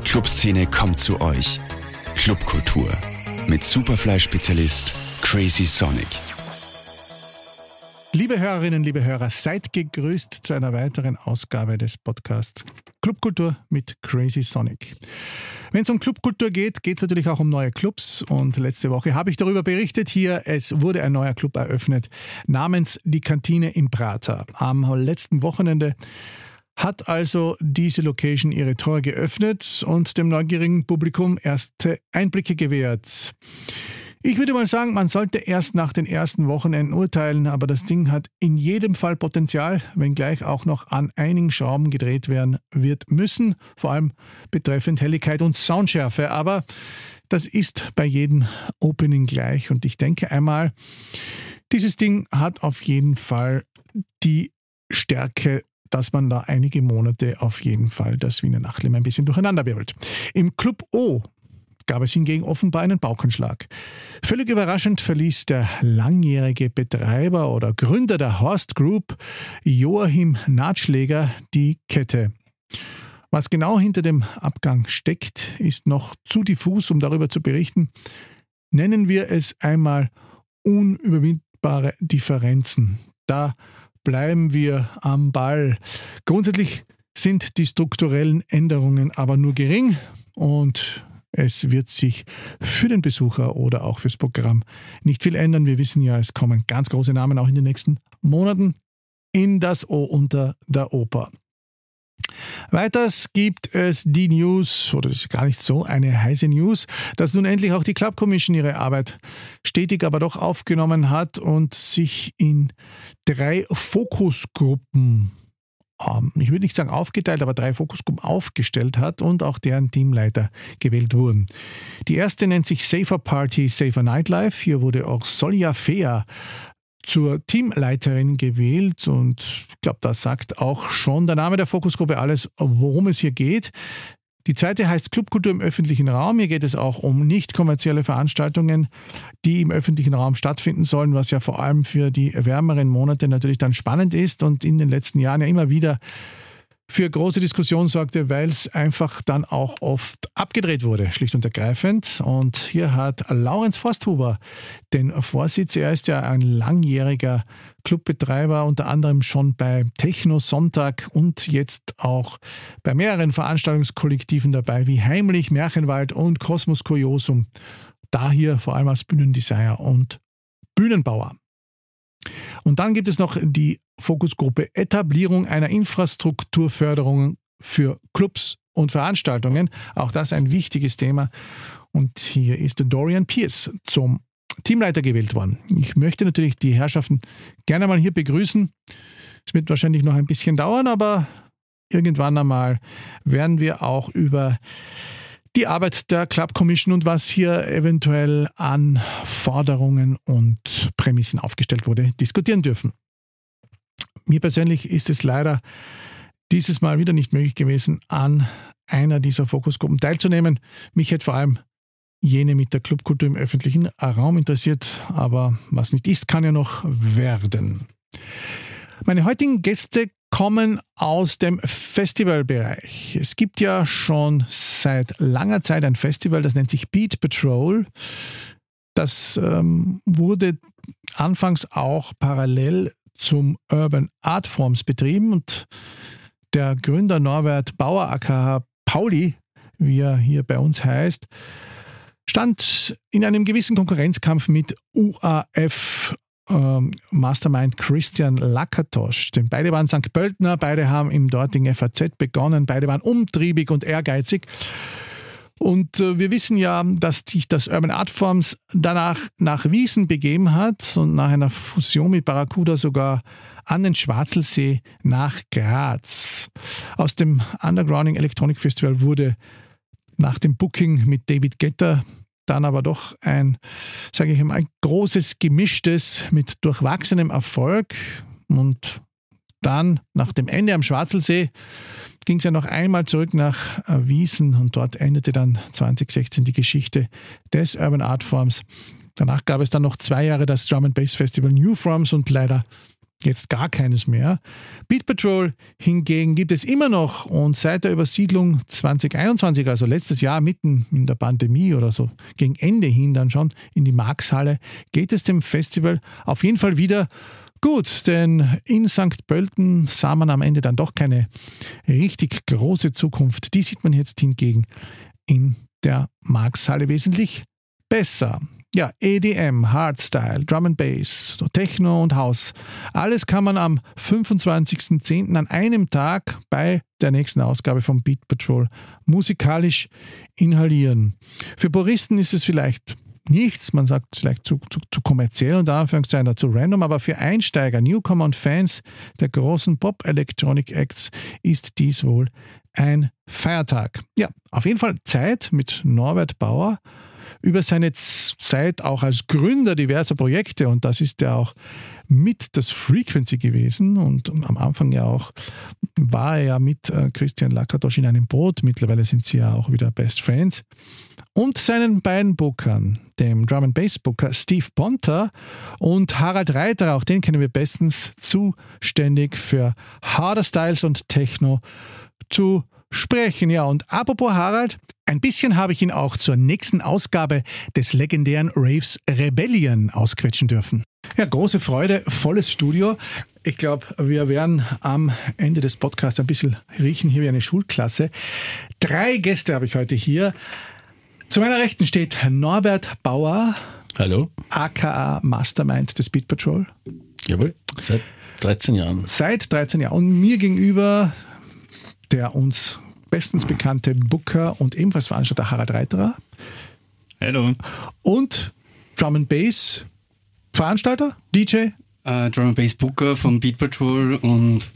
Die Clubszene kommt zu euch. Clubkultur mit Superfly-Spezialist Crazy Sonic. Liebe Hörerinnen, liebe Hörer, seid gegrüßt zu einer weiteren Ausgabe des Podcasts Clubkultur mit Crazy Sonic. Wenn es um Clubkultur geht, geht es natürlich auch um neue Clubs. Und letzte Woche habe ich darüber berichtet hier, es wurde ein neuer Club eröffnet namens Die Kantine im Prater. Am letzten Wochenende hat also diese Location ihre Tore geöffnet und dem neugierigen Publikum erste Einblicke gewährt. Ich würde mal sagen, man sollte erst nach den ersten Wochenenden urteilen, aber das Ding hat in jedem Fall Potenzial, wenngleich auch noch an einigen Schrauben gedreht werden wird müssen, vor allem betreffend Helligkeit und Soundschärfe. Aber das ist bei jedem Opening gleich und ich denke einmal, dieses Ding hat auf jeden Fall die Stärke dass man da einige Monate auf jeden Fall das Wiener Nachtleben ein bisschen durcheinander wirbelt. Im Club O gab es hingegen offenbar einen Baukenschlag. Völlig überraschend verließ der langjährige Betreiber oder Gründer der Horst Group, Joachim Natschläger, die Kette. Was genau hinter dem Abgang steckt, ist noch zu diffus, um darüber zu berichten. Nennen wir es einmal unüberwindbare Differenzen. Da bleiben wir am Ball. Grundsätzlich sind die strukturellen Änderungen aber nur gering und es wird sich für den Besucher oder auch fürs Programm nicht viel ändern. Wir wissen ja, es kommen ganz große Namen auch in den nächsten Monaten in das O unter der Oper. Weiters gibt es die News, oder das ist gar nicht so eine heiße News, dass nun endlich auch die Club Commission ihre Arbeit stetig aber doch aufgenommen hat und sich in drei Fokusgruppen, ähm, ich würde nicht sagen aufgeteilt, aber drei Fokusgruppen aufgestellt hat und auch deren Teamleiter gewählt wurden. Die erste nennt sich Safer Party, Safer Nightlife. Hier wurde auch Solja Fea zur Teamleiterin gewählt und ich glaube, da sagt auch schon der Name der Fokusgruppe alles, worum es hier geht. Die zweite heißt Clubkultur im öffentlichen Raum. Hier geht es auch um nicht kommerzielle Veranstaltungen, die im öffentlichen Raum stattfinden sollen, was ja vor allem für die wärmeren Monate natürlich dann spannend ist und in den letzten Jahren ja immer wieder für große Diskussion sorgte, weil es einfach dann auch oft abgedreht wurde, schlicht und ergreifend. Und hier hat Laurenz Forsthuber den Vorsitz. Er ist ja ein langjähriger Clubbetreiber, unter anderem schon bei Techno Sonntag und jetzt auch bei mehreren Veranstaltungskollektiven dabei, wie Heimlich, Märchenwald und Kosmos Kuriosum. Da hier vor allem als Bühnendesigner und Bühnenbauer. Und dann gibt es noch die Fokusgruppe Etablierung einer Infrastrukturförderung für Clubs und Veranstaltungen. Auch das ein wichtiges Thema. Und hier ist Dorian Pierce zum Teamleiter gewählt worden. Ich möchte natürlich die Herrschaften gerne mal hier begrüßen. Es wird wahrscheinlich noch ein bisschen dauern, aber irgendwann einmal werden wir auch über die Arbeit der Club Commission und was hier eventuell an Forderungen und Prämissen aufgestellt wurde, diskutieren dürfen. Mir persönlich ist es leider dieses Mal wieder nicht möglich gewesen, an einer dieser Fokusgruppen teilzunehmen. Mich hätte vor allem jene mit der Clubkultur im öffentlichen Raum interessiert, aber was nicht ist, kann ja noch werden. Meine heutigen Gäste kommen aus dem Festivalbereich. Es gibt ja schon seit langer Zeit ein Festival, das nennt sich Beat Patrol. Das ähm, wurde anfangs auch parallel zum Urban Art Forms betrieben und der Gründer Norbert Bauer aka Pauli, wie er hier bei uns heißt, stand in einem gewissen Konkurrenzkampf mit UAF ähm, Mastermind Christian Lakatosch. Denn beide waren St. Pöltner, beide haben im dortigen FAZ begonnen, beide waren umtriebig und ehrgeizig. Und äh, wir wissen ja, dass sich das Urban Art Forms danach nach Wiesen begeben hat und nach einer Fusion mit Barracuda sogar an den Schwarzelsee nach Graz. Aus dem Undergrounding Electronic Festival wurde nach dem Booking mit David Getter dann aber doch ein, sage ich mal, großes Gemischtes mit durchwachsenem Erfolg. Und dann nach dem Ende am Schwarzelsee ging es ja noch einmal zurück nach äh, Wiesen und dort endete dann 2016 die Geschichte des Urban Art Forms. Danach gab es dann noch zwei Jahre das Drum and Bass Festival New Forms und leider jetzt gar keines mehr. Beat Patrol hingegen gibt es immer noch und seit der Übersiedlung 2021, also letztes Jahr mitten in der Pandemie oder so, gegen Ende hin dann schon in die Markshalle, geht es dem Festival auf jeden Fall wieder gut, denn in St. Pölten sah man am Ende dann doch keine richtig große Zukunft. Die sieht man jetzt hingegen in der Markshalle wesentlich besser. Ja, EDM, Hardstyle, Drum and Bass, Techno und House. Alles kann man am 25.10. an einem Tag bei der nächsten Ausgabe vom Beat Patrol musikalisch inhalieren. Für Puristen ist es vielleicht nichts, man sagt vielleicht zu, zu, zu kommerziell und Anführungszeichen zu random, aber für Einsteiger, Newcomer und Fans der großen Pop-Electronic-Acts ist dies wohl ein Feiertag. Ja, auf jeden Fall Zeit mit Norbert Bauer über seine Zeit auch als Gründer diverser Projekte und das ist ja auch mit das Frequency gewesen und am Anfang ja auch war er ja mit äh, Christian Lakatos in einem Boot. Mittlerweile sind sie ja auch wieder Best Friends. Und seinen beiden Bookern, dem Drum and Bass Booker Steve Ponter und Harald Reiter, auch den kennen wir bestens, zuständig für Harder Styles und Techno zu sprechen. Ja, und apropos Harald, ein bisschen habe ich ihn auch zur nächsten Ausgabe des legendären Raves Rebellion ausquetschen dürfen. Ja, große Freude, volles Studio. Ich glaube, wir werden am Ende des Podcasts ein bisschen riechen hier wie eine Schulklasse. Drei Gäste habe ich heute hier. Zu meiner Rechten steht Norbert Bauer. Hallo. aka Mastermind des Beat Patrol. Jawohl, seit 13 Jahren. Seit 13 Jahren. Und mir gegenüber der uns bestens bekannte Booker und ebenfalls Veranstalter Harald Reiterer. Hallo. Und Drum and Bass Veranstalter, DJ. Uh, Drum and Bass Booker vom Beat Patrol und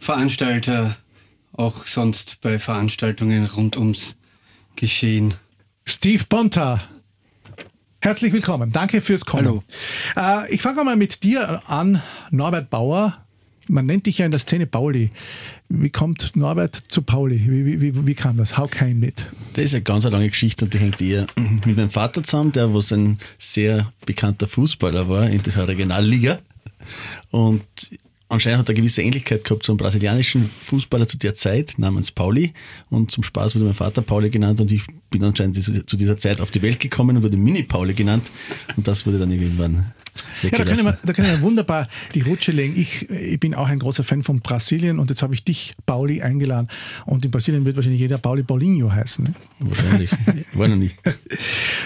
Veranstalter auch sonst bei Veranstaltungen rund ums Geschehen. Steve Ponta. Herzlich willkommen. Danke fürs Kommen. Hallo. Uh, ich fange mal mit dir an, Norbert Bauer. Man nennt dich ja in der Szene Pauli. Wie kommt Norbert zu Pauli? Wie, wie, wie kam das? How came it? Das ist eine ganz lange Geschichte und die hängt eher mit meinem Vater zusammen, der was ein sehr bekannter Fußballer war in der Regionalliga. Und anscheinend hat er eine gewisse Ähnlichkeit gehabt zu einem brasilianischen Fußballer zu der Zeit namens Pauli. Und zum Spaß wurde mein Vater Pauli genannt und ich bin anscheinend zu dieser Zeit auf die Welt gekommen und wurde Mini-Pauli genannt. Und das wurde dann irgendwann ja, da können, wir, da können wir wunderbar die Rutsche legen. Ich, ich bin auch ein großer Fan von Brasilien und jetzt habe ich dich, Pauli, eingeladen. Und in Brasilien wird wahrscheinlich jeder Pauli Paulinho heißen. Ne? Wahrscheinlich. War noch nicht.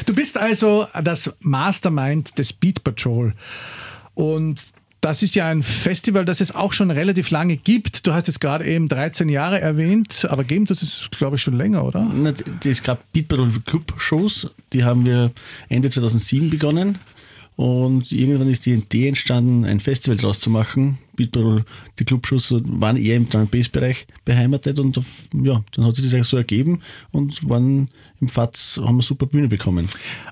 Du bist also das Mastermind des Beat Patrol. Und das ist ja ein Festival, das es auch schon relativ lange gibt. Du hast jetzt gerade eben 13 Jahre erwähnt, aber geben das ist, glaube ich, schon länger, oder? Es gab Beat Patrol Club Shows, die haben wir Ende 2007 begonnen. Und irgendwann ist die Idee entstanden, ein Festival draus zu machen. Die Clubshows waren eher im Drum Bass Bereich beheimatet und ja, dann hat sich das so ergeben und waren im FATS, haben wir super Bühne bekommen.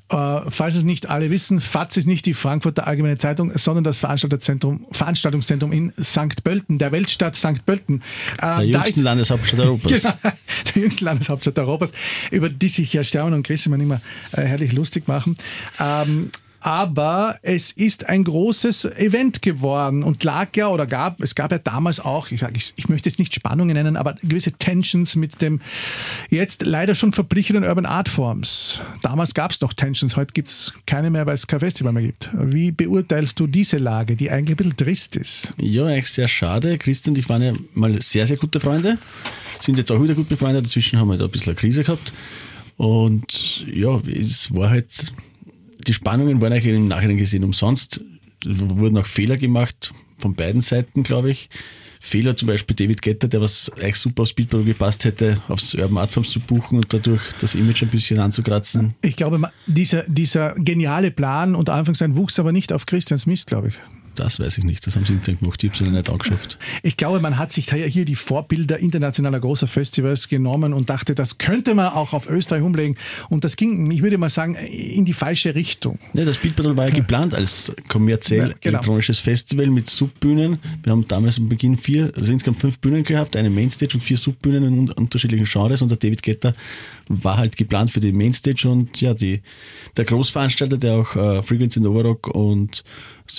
Äh, falls es nicht alle wissen, FATS ist nicht die Frankfurter Allgemeine Zeitung, sondern das Veranstaltungszentrum, Veranstaltungszentrum in St. Pölten, der Weltstadt St. Pölten. Äh, der jüngsten Landeshauptstadt Europas. genau, der jüngsten Landeshauptstadt Europas, über die sich ja Stermann und Chris immer äh, herrlich lustig machen. Ähm, aber es ist ein großes Event geworden und lag ja oder gab, es gab ja damals auch, ich, ich, ich möchte jetzt nicht Spannungen nennen, aber gewisse Tensions mit dem jetzt leider schon verblichenen Urban Art Forms. Damals gab es noch Tensions, heute gibt es keine mehr, weil es kein Festival mehr gibt. Wie beurteilst du diese Lage, die eigentlich ein bisschen trist ist? Ja, eigentlich sehr schade. Christian und ich waren ja mal sehr, sehr gute Freunde, sind jetzt auch wieder gut befreundet, dazwischen haben wir da ein bisschen eine Krise gehabt. Und ja, es war halt die Spannungen waren eigentlich im Nachhinein gesehen umsonst. Es wurden auch Fehler gemacht, von beiden Seiten, glaube ich. Fehler zum Beispiel David Getter, der was eigentlich super aufs Speedball gepasst hätte, aufs Urban Artforms zu buchen und dadurch das Image ein bisschen anzukratzen. Ich glaube, dieser, dieser geniale Plan, unter Anführungszeichen, wuchs aber nicht auf Christians Mist, glaube ich. Das weiß ich nicht, das haben sie intern gemacht, ich habe sie nicht angeschafft. Ich glaube, man hat sich hier die Vorbilder internationaler großer Festivals genommen und dachte, das könnte man auch auf Österreich umlegen. Und das ging, ich würde mal sagen, in die falsche Richtung. Ja, das Beat Battle war ja geplant als kommerziell ja, genau. elektronisches Festival mit Subbühnen. Wir haben damals am Beginn vier, also insgesamt fünf Bühnen gehabt, eine Mainstage und vier Subbühnen in unterschiedlichen Genres und der David Getter war halt geplant für die Mainstage und ja, die, der Großveranstalter, der auch äh, Frequency Novarock und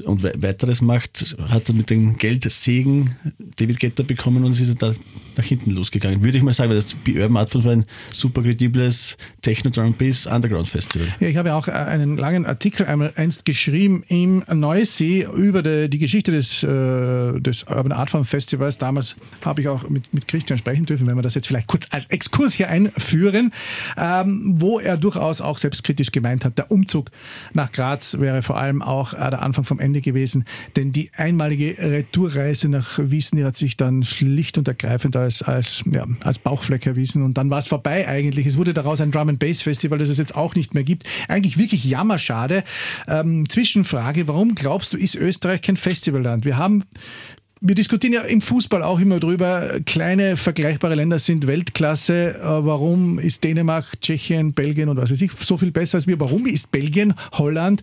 und weitere weiteres macht, hat er mit dem Geldsegen David Getter bekommen und ist da nach hinten losgegangen. Würde ich mal sagen, weil das Be Urban Art war ein super kredibles Techno Drum Bass Underground Festival. Ja, ich habe auch äh, einen langen Artikel einmal einst geschrieben im Neusee über die, die Geschichte des, äh, des Urban Art Farm Festivals. Damals habe ich auch mit, mit Christian sprechen dürfen, wenn wir das jetzt vielleicht kurz als Exkurs hier einführen, ähm, wo er durchaus auch selbstkritisch gemeint hat, der Umzug nach Graz wäre vor allem auch äh, der Anfang vom Ende gewesen, denn die einmalige Retourreise nach Wiesen, die hat sich dann schlicht und ergreifend als, als, ja, als Bauchfleck erwiesen und dann war es vorbei eigentlich. Es wurde daraus ein Drum and Bass Festival, das es jetzt auch nicht mehr gibt. Eigentlich wirklich jammerschade. Ähm, Zwischenfrage, warum glaubst du, ist Österreich kein Festivalland? Wir haben wir diskutieren ja im Fußball auch immer drüber, kleine vergleichbare Länder sind Weltklasse. Äh, warum ist Dänemark, Tschechien, Belgien und was weiß ich so viel besser als wir? Warum ist Belgien, Holland,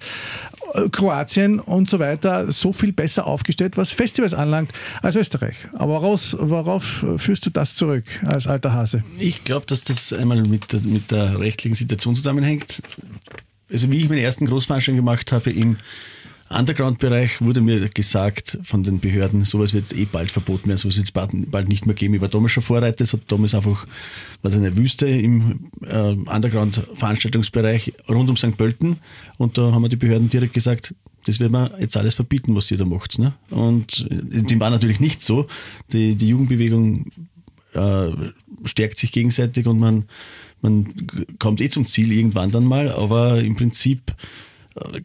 äh, Kroatien und so weiter so viel besser aufgestellt, was Festivals anlangt, als Österreich? Aber woraus, worauf führst du das zurück als alter Hase? Ich glaube, dass das einmal mit der, mit der rechtlichen Situation zusammenhängt. Also wie ich meine ersten Großveranstaltungen gemacht habe im Underground-Bereich wurde mir gesagt von den Behörden, sowas wird eh bald verboten werden, sowas wird es bald, bald, nicht mehr geben. Ich war damals schon Vorreiter, es hat damals einfach was eine Wüste im äh, Underground-Veranstaltungsbereich rund um St. Pölten und da haben mir die Behörden direkt gesagt, das wird man jetzt alles verbieten, was ihr da macht. Ne? Und äh, dem war natürlich nicht so. Die, die Jugendbewegung äh, stärkt sich gegenseitig und man, man kommt eh zum Ziel irgendwann dann mal, aber im Prinzip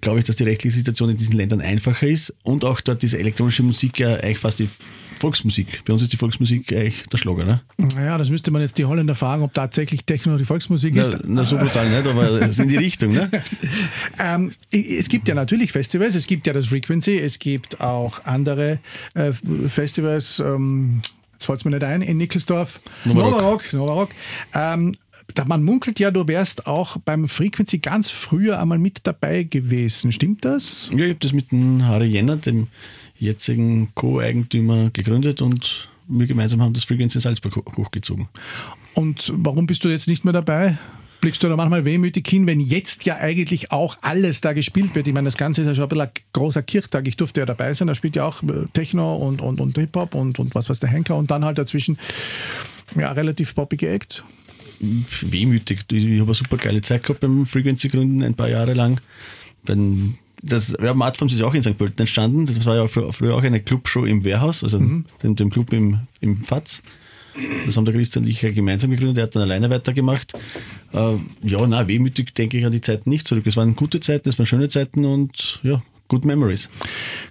glaube ich, dass die rechtliche Situation in diesen Ländern einfacher ist und auch dort diese elektronische Musik ja eigentlich fast die Volksmusik. Bei uns ist die Volksmusik eigentlich der Schlager, ne? Naja, das müsste man jetzt die Holländer fragen, ob tatsächlich Techno die Volksmusik na, ist. Na, so brutal nicht, aber es ist in die Richtung, ne? ähm, es gibt ja natürlich Festivals, es gibt ja das Frequency, es gibt auch andere äh, Festivals, ähm, jetzt fällt es mir nicht ein, in Nickelsdorf. Novarock. Novarock. Ähm, man munkelt ja, du wärst auch beim Frequency ganz früher einmal mit dabei gewesen. Stimmt das? Ja, ich habe das mit dem Harry Jenner, dem jetzigen Co-Eigentümer, gegründet und wir gemeinsam haben das Frequency Salzburg hochgezogen. Und warum bist du jetzt nicht mehr dabei? Blickst du da manchmal wehmütig hin, wenn jetzt ja eigentlich auch alles da gespielt wird? Ich meine, das Ganze ist ja schon ein bisschen ein großer Kirchtag. Ich durfte ja dabei sein. Da spielt ja auch äh, Techno und, und, und Hip-Hop und, und was weiß der Henker und dann halt dazwischen ja, relativ poppige Acts. Wehmütig. Ich habe eine super geile Zeit gehabt beim Frequency-Gründen ein paar Jahre lang. Wenn das Urban Art ist ja auch in St. Pölten entstanden. Das war ja früher auch eine Clubshow im Wehrhaus, also mhm. dem, dem Club im, im FATS. Das haben der Christian und ich gemeinsam gegründet, er hat dann alleine weitergemacht. Äh, ja, na, wehmütig denke ich an die Zeiten nicht zurück. Es waren gute Zeiten, es waren schöne Zeiten und ja, Good Memories.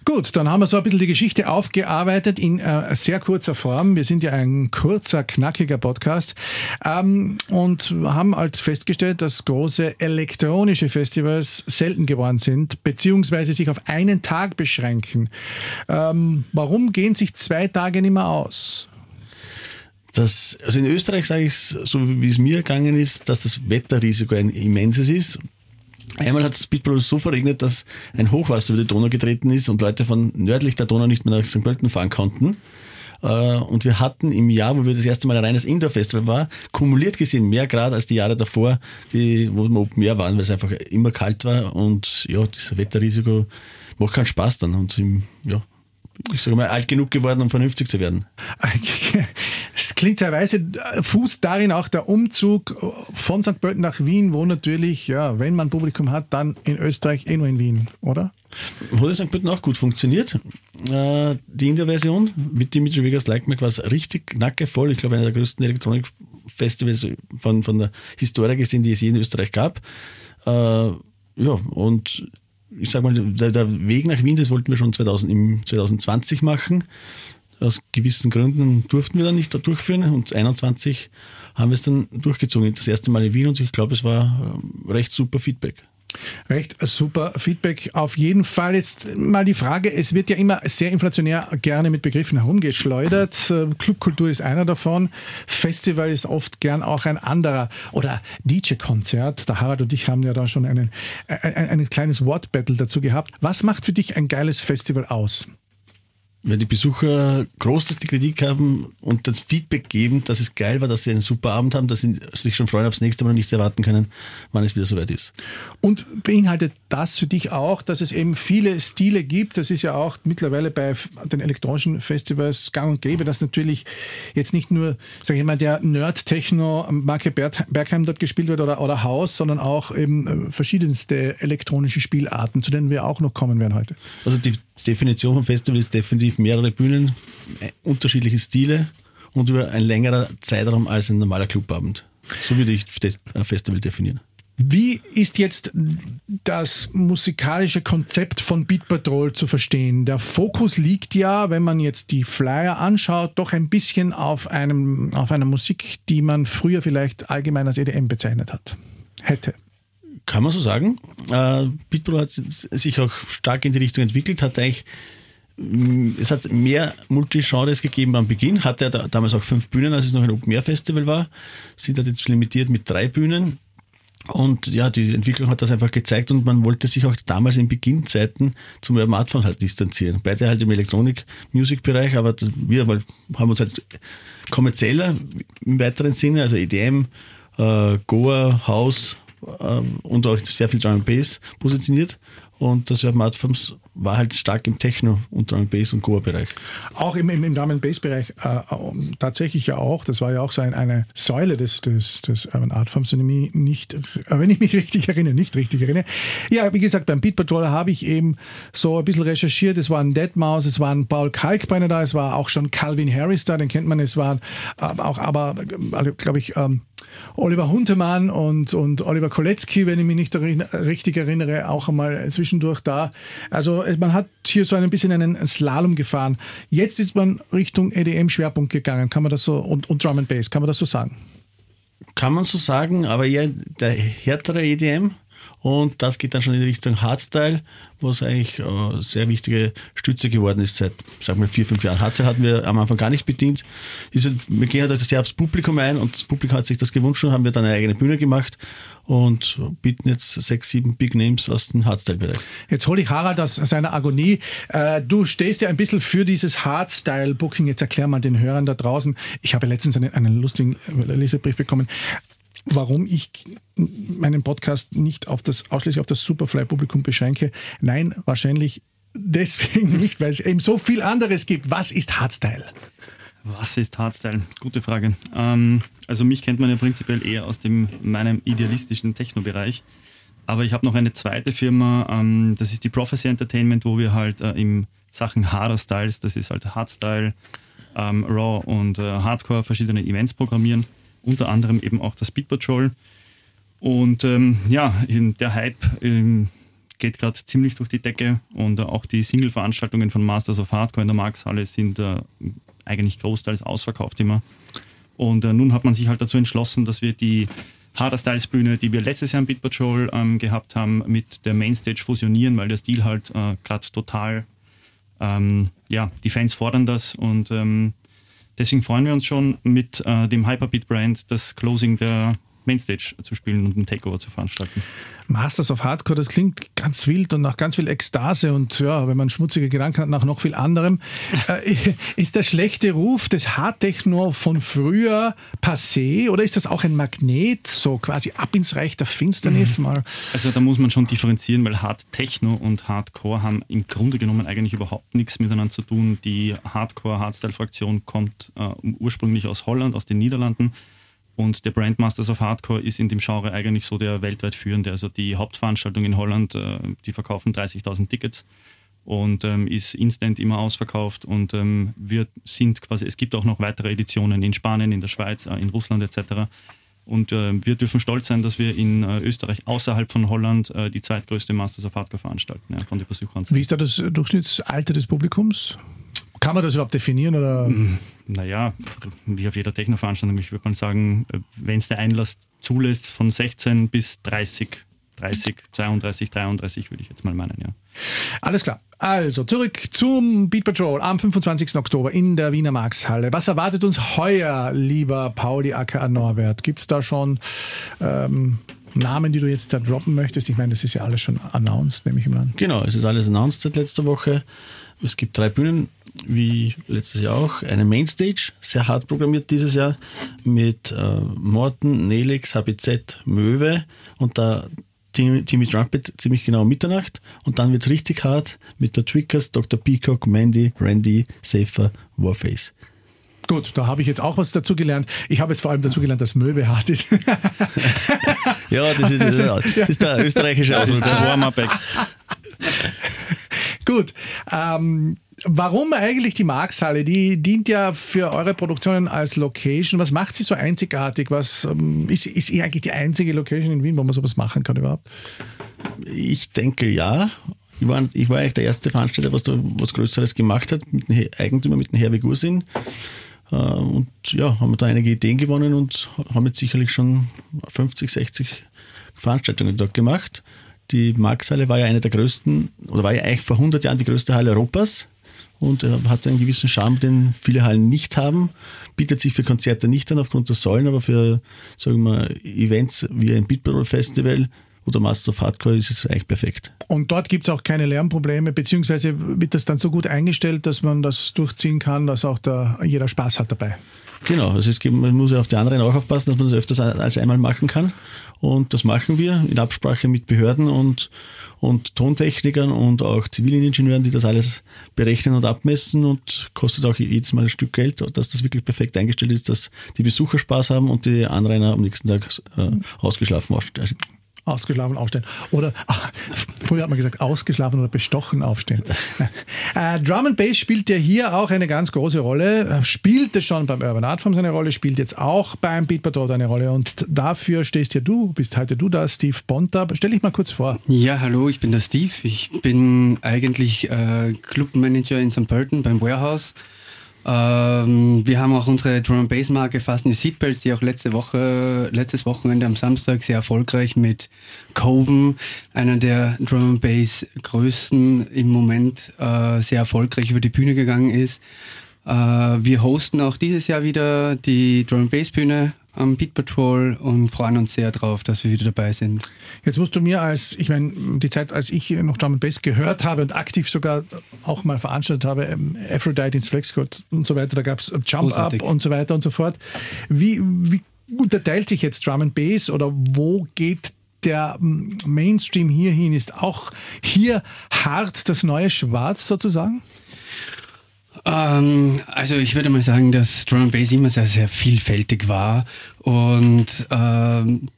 Gut, dann haben wir so ein bisschen die Geschichte aufgearbeitet in äh, sehr kurzer Form. Wir sind ja ein kurzer, knackiger Podcast ähm, und haben halt festgestellt, dass große elektronische Festivals selten geworden sind, beziehungsweise sich auf einen Tag beschränken. Ähm, warum gehen sich zwei Tage nicht mehr aus? Das, also in Österreich sage ich es, so wie es mir gegangen ist, dass das Wetterrisiko ein immenses ist. Einmal hat es Speedball so verregnet, dass ein Hochwasser über die Donau getreten ist und Leute von nördlich der Donau nicht mehr nach St. Pölten fahren konnten. Äh, und wir hatten im Jahr, wo wir das erste Mal ein reines Indoor-Festival war, kumuliert gesehen mehr Grad als die Jahre davor, die, wo wir Open Air waren, weil es einfach immer kalt war und ja, das Wetterrisiko macht keinen Spaß dann. Und im, ja, ich sage mal, alt genug geworden, um vernünftig zu werden. Es klingt teilweise, fußt darin auch der Umzug von St. Pölten nach Wien, wo natürlich, ja, wenn man Publikum hat, dann in Österreich eh nur in Wien, oder? Hat St. Pölten auch gut funktioniert. Äh, die India-Version mit Dimitri Vegas Like Mac war es richtig knackevoll. Ich glaube, einer der größten Elektronikfestivals von, von der Historie gesehen, die es je in Österreich gab. Äh, ja, und ich sag mal, der, der, Weg nach Wien, das wollten wir schon 2000, im 2020 machen. Aus gewissen Gründen durften wir dann nicht da durchführen und 2021 haben wir es dann durchgezogen. Das erste Mal in Wien und ich glaube, es war ähm, recht super Feedback. Recht super Feedback. Auf jeden Fall jetzt mal die Frage, es wird ja immer sehr inflationär gerne mit Begriffen herumgeschleudert. Äh, Clubkultur ist einer davon. Festival ist oft gern auch ein anderer. Oder DJ-Konzert. Der Harald und ich haben ja da schon einen, ein, ein kleines Wortbattle dazu gehabt. Was macht für dich ein geiles Festival aus? Wenn die Besucher großes die Kritik haben und das Feedback geben, dass es geil war, dass sie einen super Abend haben, dass sie sich schon freuen aufs nächste Mal und nicht erwarten können, wann es wieder soweit ist. Und beinhaltet das für dich auch, dass es eben viele Stile gibt? Das ist ja auch mittlerweile bei den elektronischen Festivals gang und gäbe, dass natürlich jetzt nicht nur, sage ich mal, der Nerd-Techno Marke Bergheim dort gespielt wird oder, oder Haus, sondern auch eben äh, verschiedenste elektronische Spielarten, zu denen wir auch noch kommen werden heute. Also die Definition vom Festival ist definitiv mehrere Bühnen, äh, unterschiedliche Stile und über ein längerer Zeitraum als ein normaler Clubabend. So würde ich ein Festival definieren. Wie ist jetzt das musikalische Konzept von Beat Patrol zu verstehen? Der Fokus liegt ja, wenn man jetzt die Flyer anschaut, doch ein bisschen auf, einem, auf einer Musik, die man früher vielleicht allgemein als EDM bezeichnet hat. Hätte. Kann man so sagen. Äh, Beatbro hat sich auch stark in die Richtung entwickelt, hat eigentlich es hat mehr Multigenres gegeben am Beginn, hatte er damals auch fünf Bühnen, als es noch ein Open Air Festival war, sind halt jetzt limitiert mit drei Bühnen. Und ja, die Entwicklung hat das einfach gezeigt und man wollte sich auch damals in Beginnzeiten zum Urban halt distanzieren. Beide halt im Elektronik-Music-Bereich, aber wir haben uns halt kommerzieller im weiteren Sinne, also EDM, äh, Goa, House, ähm, und auch sehr viel Drum Bass positioniert. Und das Urban Art war halt stark im Techno und Drum Bass und Goa-Bereich. Auch im, im, im Drum Bass Bereich äh, tatsächlich ja auch. Das war ja auch so ein, eine Säule des, des, des Urban Art Forms, wenn ich nicht, äh, wenn ich mich richtig erinnere, nicht richtig erinnere. Ja, wie gesagt, beim Beat Patrol habe ich eben so ein bisschen recherchiert. Es waren Deadmaus, es waren Paul Kalkbrenner da, es war auch schon Calvin Harris da, den kennt man. Es waren äh, auch, aber, äh, glaube ich, ähm, Oliver Huntemann und, und Oliver Kolecki, wenn ich mich nicht richtig erinnere, auch einmal zwischendurch da. Also man hat hier so ein bisschen einen Slalom gefahren. Jetzt ist man Richtung EDM-Schwerpunkt gegangen, kann man das so, und, und Drum and Bass, kann man das so sagen? Kann man so sagen, aber eher der härtere EDM. Und das geht dann schon in Richtung Hardstyle, was eigentlich äh, sehr wichtige Stütze geworden ist seit, sagen wir, vier, fünf Jahren. Hardstyle hatten wir am Anfang gar nicht bedient. Wir gehen halt also sehr aufs Publikum ein und das Publikum hat sich das gewünscht und haben wir dann eine eigene Bühne gemacht und bieten jetzt sechs, sieben Big Names aus dem Hardstyle-Bereich. Jetzt hole ich Harald aus seiner Agonie. Äh, du stehst ja ein bisschen für dieses Hardstyle-Booking. Jetzt erklär mal den Hörern da draußen. Ich habe letztens einen, einen lustigen Leserbrief bekommen warum ich meinen Podcast nicht auf das, ausschließlich auf das Superfly-Publikum beschränke. Nein, wahrscheinlich deswegen nicht, weil es eben so viel anderes gibt. Was ist Hardstyle? Was ist Hardstyle? Gute Frage. Ähm, also mich kennt man ja prinzipiell eher aus dem, meinem idealistischen Techno-Bereich. Aber ich habe noch eine zweite Firma, ähm, das ist die Prophecy Entertainment, wo wir halt äh, in Sachen Harder Styles, das ist halt Hardstyle, ähm, Raw und äh, Hardcore verschiedene Events programmieren unter anderem eben auch das Speed Patrol. Und ähm, ja, der Hype ähm, geht gerade ziemlich durch die Decke und äh, auch die Single-Veranstaltungen von Masters of Hardcore in der Markshalle sind äh, eigentlich großteils ausverkauft immer. Und äh, nun hat man sich halt dazu entschlossen, dass wir die Harder Styles Bühne, die wir letztes Jahr im Beat Patrol ähm, gehabt haben, mit der Mainstage fusionieren, weil der Stil halt äh, gerade total, ähm, ja, die Fans fordern das und ähm, Deswegen freuen wir uns schon mit äh, dem Hyperbeat-Brand das Closing der Mainstage zu spielen und ein Takeover zu veranstalten. Masters of Hardcore, das klingt ganz wild und nach ganz viel Ekstase und ja, wenn man schmutzige Gedanken hat, nach noch viel anderem. äh, ist der schlechte Ruf des Hardtechno von früher passé oder ist das auch ein Magnet, so quasi ab ins Reich der Finsternis mhm. mal? Also da muss man schon differenzieren, weil Hardtechno und Hardcore haben im Grunde genommen eigentlich überhaupt nichts miteinander zu tun. Die Hardcore-Hardstyle-Fraktion kommt äh, ursprünglich aus Holland, aus den Niederlanden und der Brandmasters of Hardcore ist in dem Genre eigentlich so der weltweit führende. Also die Hauptveranstaltung in Holland, äh, die verkaufen 30.000 Tickets und ähm, ist instant immer ausverkauft. Und ähm, wir sind quasi, es gibt auch noch weitere Editionen in Spanien, in der Schweiz, äh, in Russland etc. Und äh, wir dürfen stolz sein, dass wir in Österreich außerhalb von Holland die zweitgrößte Masters of Hardcore veranstalten, von der Besucheranzahl. Wie ist da das Durchschnittsalter des Publikums? Kann man das überhaupt definieren? Oder? Hm, naja, wie auf jeder Techno-Veranstaltung, ich würde mal sagen, wenn es der Einlass zulässt, von 16 bis 30, 30, 32, 33 würde ich jetzt mal meinen, ja. Alles klar. Also zurück zum Beat Patrol am 25. Oktober in der Wiener Markshalle. Was erwartet uns heuer, lieber Pauli aka Norbert? Gibt es da schon ähm, Namen, die du jetzt da droppen möchtest? Ich meine, das ist ja alles schon announced, nehme ich mal an. Genau, es ist alles announced seit letzter Woche. Es gibt drei Bühnen, wie letztes Jahr auch. Eine Mainstage, sehr hart programmiert dieses Jahr, mit äh, Morten, Nelix, HBZ, Möwe und da Timmy Trumpet ziemlich genau um Mitternacht. Und dann wird es richtig hart mit der Twickers, Dr. Peacock, Mandy, Randy, Safer, Warface. Gut, da habe ich jetzt auch was dazu gelernt. Ich habe jetzt vor allem dazu gelernt, dass Möwe hart ist. ja, das ist, das ist der österreichische Ausdruck. Der Warm-Up-Act. Gut. Ähm, warum eigentlich die Markshalle? Die dient ja für eure Produktionen als Location. Was macht sie so einzigartig? Was ähm, ist, ist eigentlich die einzige Location in Wien, wo man sowas machen kann überhaupt? Ich denke ja. Ich war, ich war eigentlich der erste Veranstalter, was da was Größeres gemacht hat, mit dem Eigentümer, mit dem Herwig Ursin. Äh, und ja, haben wir da einige Ideen gewonnen und haben jetzt sicherlich schon 50, 60 Veranstaltungen dort gemacht. Die Markshalle war ja eine der größten, oder war ja eigentlich vor 100 Jahren die größte Halle Europas und hat einen gewissen Charme, den viele Hallen nicht haben. Bietet sich für Konzerte nicht an aufgrund der Säulen, aber für, sagen wir, Events wie ein Beatball Festival oder Master of Hardcore ist es eigentlich perfekt. Und dort gibt es auch keine Lärmprobleme, beziehungsweise wird das dann so gut eingestellt, dass man das durchziehen kann, dass auch da jeder Spaß hat dabei. Genau, also es gibt, man muss ja auf die anderen auch aufpassen, dass man das öfters als einmal machen kann. Und das machen wir in Absprache mit Behörden und, und Tontechnikern und auch zivilen Ingenieuren, die das alles berechnen und abmessen. Und kostet auch jedes Mal ein Stück Geld, dass das wirklich perfekt eingestellt ist, dass die Besucher Spaß haben und die Anrainer am nächsten Tag äh, ausgeschlafen Ausgeschlafen aufstehen. Oder ach, früher hat man gesagt, ausgeschlafen oder bestochen aufstehen. äh, Drum and Bass spielt ja hier auch eine ganz große Rolle. Äh, spielte schon beim Urban Art Form seine Rolle, spielt jetzt auch beim Beat Patrol eine Rolle. Und dafür stehst ja du, bist heute du da, Steve Bonta. Stell dich mal kurz vor. Ja, hallo, ich bin der Steve. Ich bin eigentlich äh, Clubmanager in St. Pölten beim Warehouse. Ähm, wir haben auch unsere Drum Bass Marke Fasten Seatbelts, die auch letzte Woche, letztes Wochenende am Samstag sehr erfolgreich mit Coven, einer der Drum Bass größten im Moment, äh, sehr erfolgreich über die Bühne gegangen ist. Äh, wir hosten auch dieses Jahr wieder die Drum Bass Bühne am Beat Patrol und freuen uns sehr drauf, dass wir wieder dabei sind. Jetzt musst du mir als, ich meine, die Zeit, als ich noch Drum Bass gehört habe und aktiv sogar auch mal veranstaltet habe, ähm, Aphrodite ins Flexcode und so weiter, da gab es Jump Großartig. Up und so weiter und so fort. Wie, wie unterteilt sich jetzt Drum and Bass oder wo geht der Mainstream hierhin? Ist auch hier hart das neue Schwarz sozusagen? Ähm, also ich würde mal sagen, dass Drum and Bass immer sehr, sehr vielfältig war und ähm,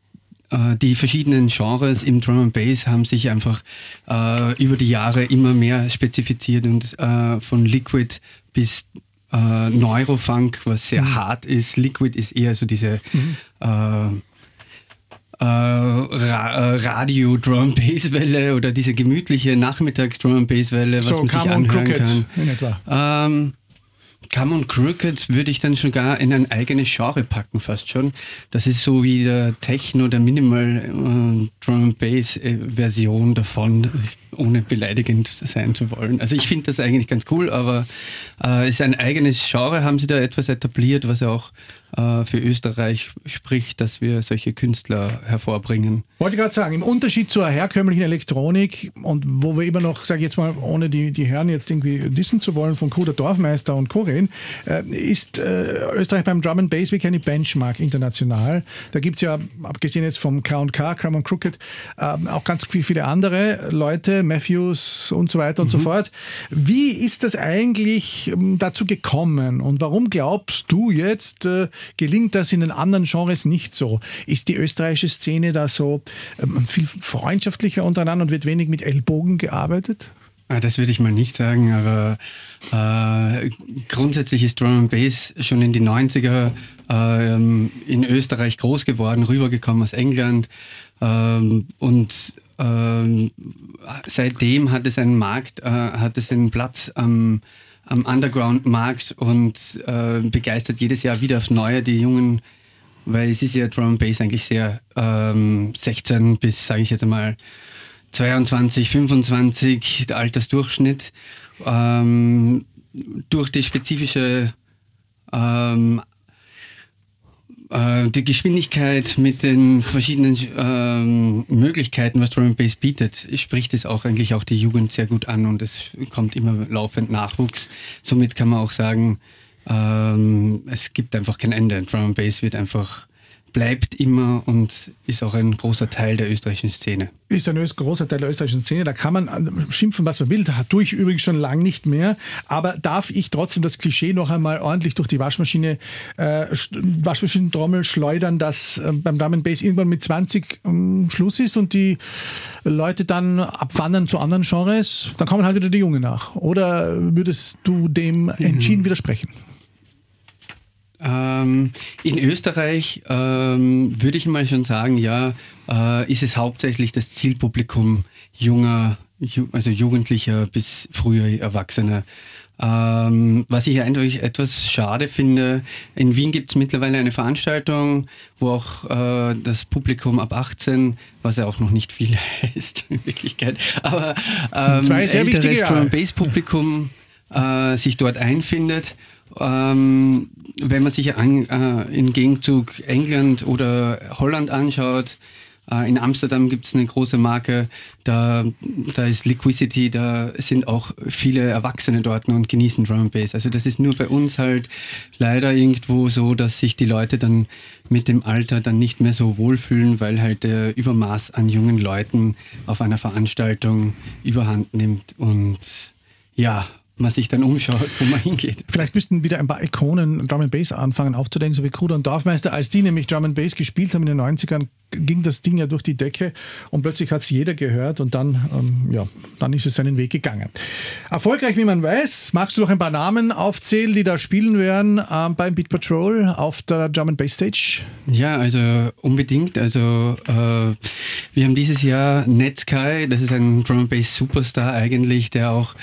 äh, die verschiedenen Genres im Drum and Bass haben sich einfach äh, über die Jahre immer mehr spezifiziert und äh, von Liquid bis äh, Neurofunk, was sehr mhm. hart ist. Liquid ist eher so diese mhm. Äh, Ra äh, Radio Drum Bass Welle oder diese gemütliche Nachmittags Drum Bass Welle, was so, man sich anhören kann. In etwa. Ähm, Come on Crooked würde ich dann schon gar in ein eigenes Genre packen, fast schon. Das ist so wie der Techno, der Minimal äh, Drum Bass Version davon, ohne beleidigend sein zu wollen. Also ich finde das eigentlich ganz cool, aber äh, ist ein eigenes Genre, haben sie da etwas etabliert, was ja auch äh, für Österreich spricht, dass wir solche Künstler hervorbringen. Wollte gerade sagen, im Unterschied zur herkömmlichen Elektronik und wo wir immer noch, sage ich jetzt mal, ohne die, die Herren jetzt irgendwie dissen zu wollen, von Kuder Dorfmeister und Co. reden, äh, ist äh, Österreich beim Drum and Bass wie keine Benchmark international. Da gibt es ja, abgesehen jetzt vom K&K, Cram and Crooked, äh, auch ganz viele andere Leute, Matthews und so weiter und mhm. so fort. Wie ist das eigentlich ähm, dazu gekommen und warum glaubst du jetzt, äh, gelingt das in den anderen Genres nicht so. Ist die österreichische Szene da so ähm, viel freundschaftlicher untereinander und wird wenig mit Ellbogen gearbeitet? Ah, das würde ich mal nicht sagen, aber äh, grundsätzlich ist Drum and Bass schon in die 90er äh, in Österreich groß geworden, rübergekommen aus England ähm, und ähm, seitdem hat es einen Markt, äh, hat es einen Platz am am Underground-Markt und äh, begeistert jedes Jahr wieder aufs Neue die jungen, weil es ist ja Drum Bass eigentlich sehr ähm, 16 bis, sage ich jetzt einmal, 22, 25, der Altersdurchschnitt. Ähm, durch die spezifische ähm, äh, die Geschwindigkeit mit den verschiedenen ähm, Möglichkeiten, was Drum and Bass bietet, spricht es auch eigentlich auch die Jugend sehr gut an und es kommt immer laufend Nachwuchs. Somit kann man auch sagen, ähm, es gibt einfach kein Ende. Drum and Bass wird einfach bleibt immer und ist auch ein großer Teil der österreichischen Szene. Ist ein großer Teil der österreichischen Szene. Da kann man äh, schimpfen, was man will. Da tue ich übrigens schon lange nicht mehr. Aber darf ich trotzdem das Klischee noch einmal ordentlich durch die Waschmaschine, äh, Waschmaschinentrommel schleudern, dass äh, beim Drum Bass irgendwann mit 20 ähm, Schluss ist und die Leute dann abwandern zu anderen Genres? Dann kommen halt wieder die Jungen nach. Oder würdest du dem entschieden widersprechen? Ähm, in Österreich ähm, würde ich mal schon sagen, ja, äh, ist es hauptsächlich das Zielpublikum junger, ju also Jugendlicher bis früher Erwachsener. Ähm, was ich eigentlich etwas schade finde, in Wien gibt es mittlerweile eine Veranstaltung, wo auch äh, das Publikum ab 18, was ja auch noch nicht viel heißt in Wirklichkeit, aber ähm, Zwei sehr älteres Drum Bass Publikum äh, sich dort einfindet ähm, wenn man sich an, äh, im Gegenzug England oder Holland anschaut, äh, in Amsterdam gibt es eine große Marke, da, da ist Liquidity, da sind auch viele Erwachsene dort und genießen Drum Bass. Also das ist nur bei uns halt leider irgendwo so, dass sich die Leute dann mit dem Alter dann nicht mehr so wohlfühlen, weil halt der Übermaß an jungen Leuten auf einer Veranstaltung überhand nimmt und ja, man sich dann umschaut, wo man hingeht. Vielleicht müssten wieder ein paar Ikonen Drum and Bass anfangen aufzudenken, so wie Kruder und Dorfmeister. Als die nämlich Drum and Bass gespielt haben in den 90ern, ging das Ding ja durch die Decke und plötzlich hat es jeder gehört und dann, ähm, ja, dann ist es seinen Weg gegangen. Erfolgreich, wie man weiß. Magst du noch ein paar Namen aufzählen, die da spielen werden ähm, beim Beat Patrol auf der Drum and Bass Stage? Ja, also unbedingt. Also äh, wir haben dieses Jahr Netsky, das ist ein Drum and Bass Superstar eigentlich, der auch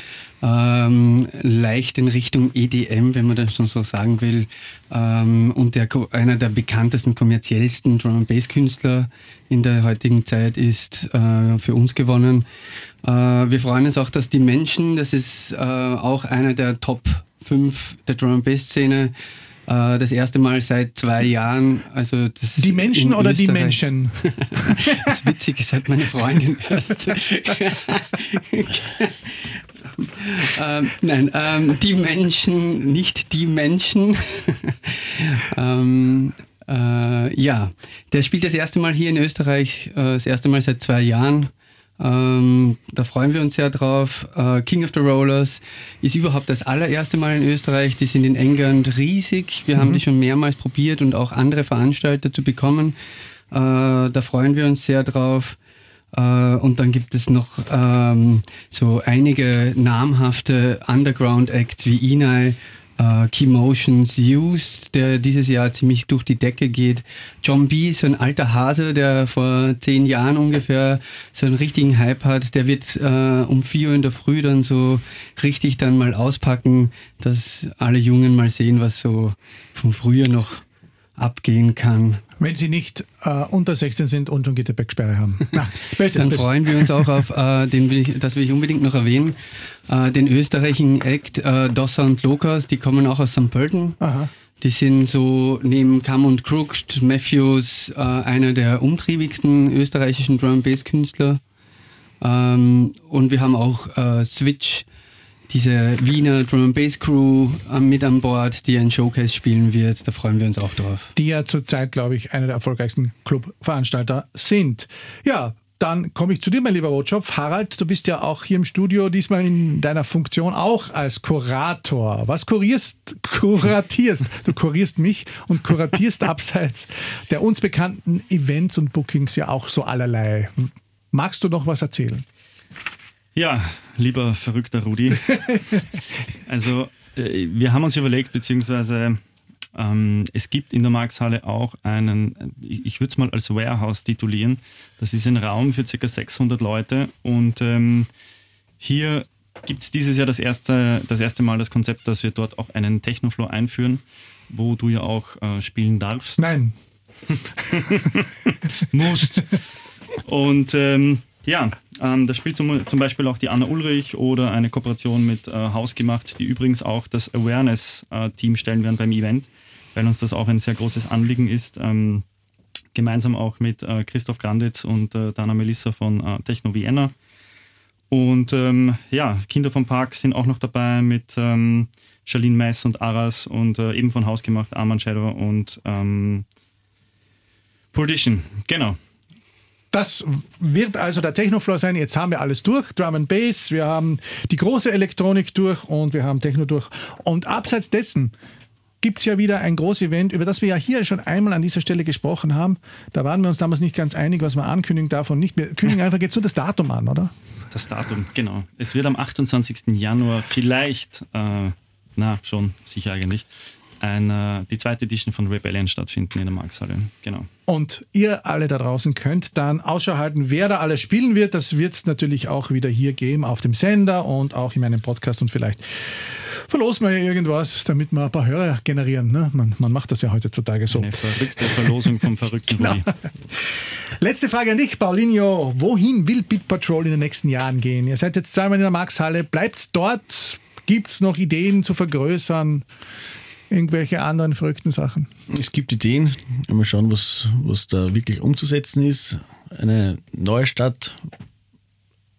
ähm, leicht in Richtung EDM, wenn man das schon so sagen will, ähm, und der, einer der bekanntesten, kommerziellsten Drum Bass Künstler in der heutigen Zeit ist äh, für uns gewonnen. Äh, wir freuen uns auch, dass die Menschen, das ist äh, auch einer der Top 5 der Drum Bass Szene, äh, das erste Mal seit zwei Jahren. Also das die Menschen oder Österreich. die Menschen? das ist witzig, seit meine Freundin erst. ähm, nein, ähm, die Menschen, nicht die Menschen. ähm, äh, ja, der spielt das erste Mal hier in Österreich, äh, das erste Mal seit zwei Jahren. Ähm, da freuen wir uns sehr drauf. Äh, King of the Rollers ist überhaupt das allererste Mal in Österreich. Die sind in England riesig. Wir mhm. haben die schon mehrmals probiert und auch andere Veranstalter zu bekommen. Äh, da freuen wir uns sehr drauf. Äh, und dann gibt es noch ähm, so einige namhafte Underground-Acts wie Inai, äh, Key Motions Used, der dieses Jahr ziemlich durch die Decke geht. John B., so ein alter Hase, der vor zehn Jahren ungefähr so einen richtigen Hype hat, der wird äh, um vier Uhr in der Früh dann so richtig dann mal auspacken, dass alle Jungen mal sehen, was so von früher noch abgehen kann. Wenn sie nicht äh, unter 16 sind und schon Gitterbacksperre haben. Na, Dann freuen wir uns auch auf, äh, den will ich, das will ich unbedingt noch erwähnen, äh, den österreichischen Act äh, Dossa und Lokas, die kommen auch aus St. Pölten. Aha. Die sind so neben Cam und Crooked, Matthews, äh, einer der umtriebigsten österreichischen Drum-Bass-Künstler. Ähm, und wir haben auch äh, Switch, diese Wiener Drum Bass Crew mit an Bord, die ein Showcase spielen wird. Da freuen wir uns auch drauf. Die ja zurzeit, glaube ich, einer der erfolgreichsten Clubveranstalter sind. Ja, dann komme ich zu dir, mein lieber Rotschopf. Harald, du bist ja auch hier im Studio, diesmal in deiner Funktion auch als Kurator. Was kurierst, kuratierst? Du kurierst mich und kuratierst abseits der uns bekannten Events und Bookings ja auch so allerlei. Magst du noch was erzählen? Ja, lieber verrückter Rudi. also äh, wir haben uns überlegt, beziehungsweise ähm, es gibt in der Markshalle auch einen, ich würde es mal als Warehouse titulieren. Das ist ein Raum für ca. 600 Leute und ähm, hier gibt es dieses Jahr das erste, das erste Mal das Konzept, dass wir dort auch einen Technofloor einführen, wo du ja auch äh, spielen darfst. Nein. Musst. Und ähm, ja, ähm, da spielt zum, zum, Beispiel auch die Anna Ulrich oder eine Kooperation mit äh, Hausgemacht, die übrigens auch das Awareness-Team stellen werden beim Event. weil uns das auch ein sehr großes Anliegen ist. Ähm, gemeinsam auch mit äh, Christoph Granditz und äh, Dana Melissa von äh, Techno Vienna. Und ähm, ja, Kinder vom Park sind auch noch dabei mit ähm, Charlene Meiss und Aras und äh, eben von Haus gemacht Armand Shadow und ähm, Politician. Genau. Das wird also der Technofloor sein. Jetzt haben wir alles durch. Drum and Bass, wir haben die große Elektronik durch und wir haben Techno durch. Und abseits dessen gibt es ja wieder ein großes Event, über das wir ja hier schon einmal an dieser Stelle gesprochen haben. Da waren wir uns damals nicht ganz einig, was man ankündigen darf und nicht. Wir kündigen einfach jetzt nur das Datum an, oder? Das Datum, genau. Es wird am 28. Januar vielleicht, äh, na schon, sicher eigentlich, eine, die zweite Edition von Rebellion stattfinden in der Markshalle. Genau. Und ihr alle da draußen könnt dann Ausschau halten, wer da alles spielen wird. Das wird es natürlich auch wieder hier geben auf dem Sender und auch in meinem Podcast und vielleicht verlosen wir ja irgendwas, damit wir ein paar Hörer generieren. Ne? Man, man macht das ja heutzutage so. Eine verrückte Verlosung vom verrückten genau. Letzte Frage an dich, Paulinho. Wohin will Bit Patrol in den nächsten Jahren gehen? Ihr seid jetzt zweimal in der Markshalle. Bleibt dort? Gibt es noch Ideen zu vergrößern? Irgendwelche anderen verrückten Sachen? Es gibt Ideen. Mal schauen, was, was da wirklich umzusetzen ist. Eine neue Stadt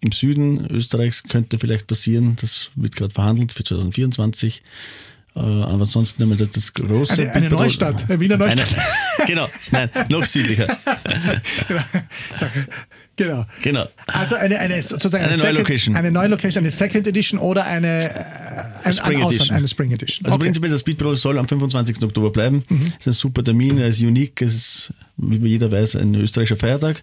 im Süden Österreichs könnte vielleicht passieren. Das wird gerade verhandelt für 2024. Äh, aber ansonsten nehmen wir das große. Eine, eine Neustadt, eine Wiener Neustadt. Eine, genau, nein, noch südlicher. Genau. Genau. Also eine, eine sozusagen eine, eine neue Second, Location. Eine neue Location, eine Second Edition oder eine, äh, ein, Spring ein Edition. eine Spring Edition. Also okay. prinzipiell das Speedbro soll am 25. Oktober bleiben. Mhm. Das ist ein super Termin, er ist unique, es ist, wie jeder weiß, ein österreichischer Feiertag.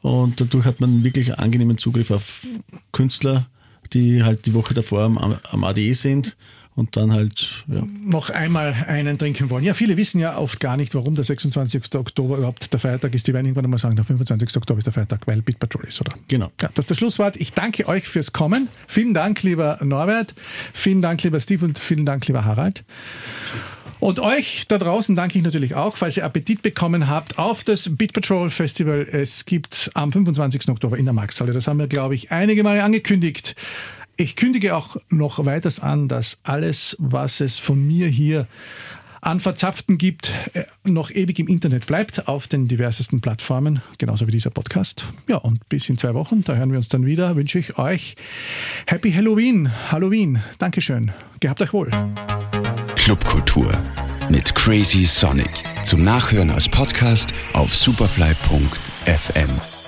Und dadurch hat man wirklich angenehmen Zugriff auf Künstler, die halt die Woche davor am, am ADE sind und dann halt ja. noch einmal einen trinken wollen. Ja, viele wissen ja oft gar nicht, warum der 26. Oktober überhaupt der Feiertag ist. Die werden irgendwann mal sagen, der 25. Oktober ist der Feiertag, weil Bit Patrol ist, oder? Genau. Ja, das ist das Schlusswort. Ich danke euch fürs Kommen. Vielen Dank, lieber Norbert. Vielen Dank, lieber Steve und vielen Dank, lieber Harald. Und euch da draußen danke ich natürlich auch, falls ihr Appetit bekommen habt auf das Beat Patrol Festival. Es gibt am 25. Oktober in der Markthalle. Das haben wir, glaube ich, einige Male angekündigt. Ich kündige auch noch weiters an, dass alles, was es von mir hier an Verzapften gibt, noch ewig im Internet bleibt, auf den diversesten Plattformen, genauso wie dieser Podcast. Ja, und bis in zwei Wochen, da hören wir uns dann wieder, wünsche ich euch Happy Halloween, Halloween. Dankeschön. Gehabt euch wohl. Clubkultur mit Crazy Sonic. Zum Nachhören als Podcast auf superfly.fm.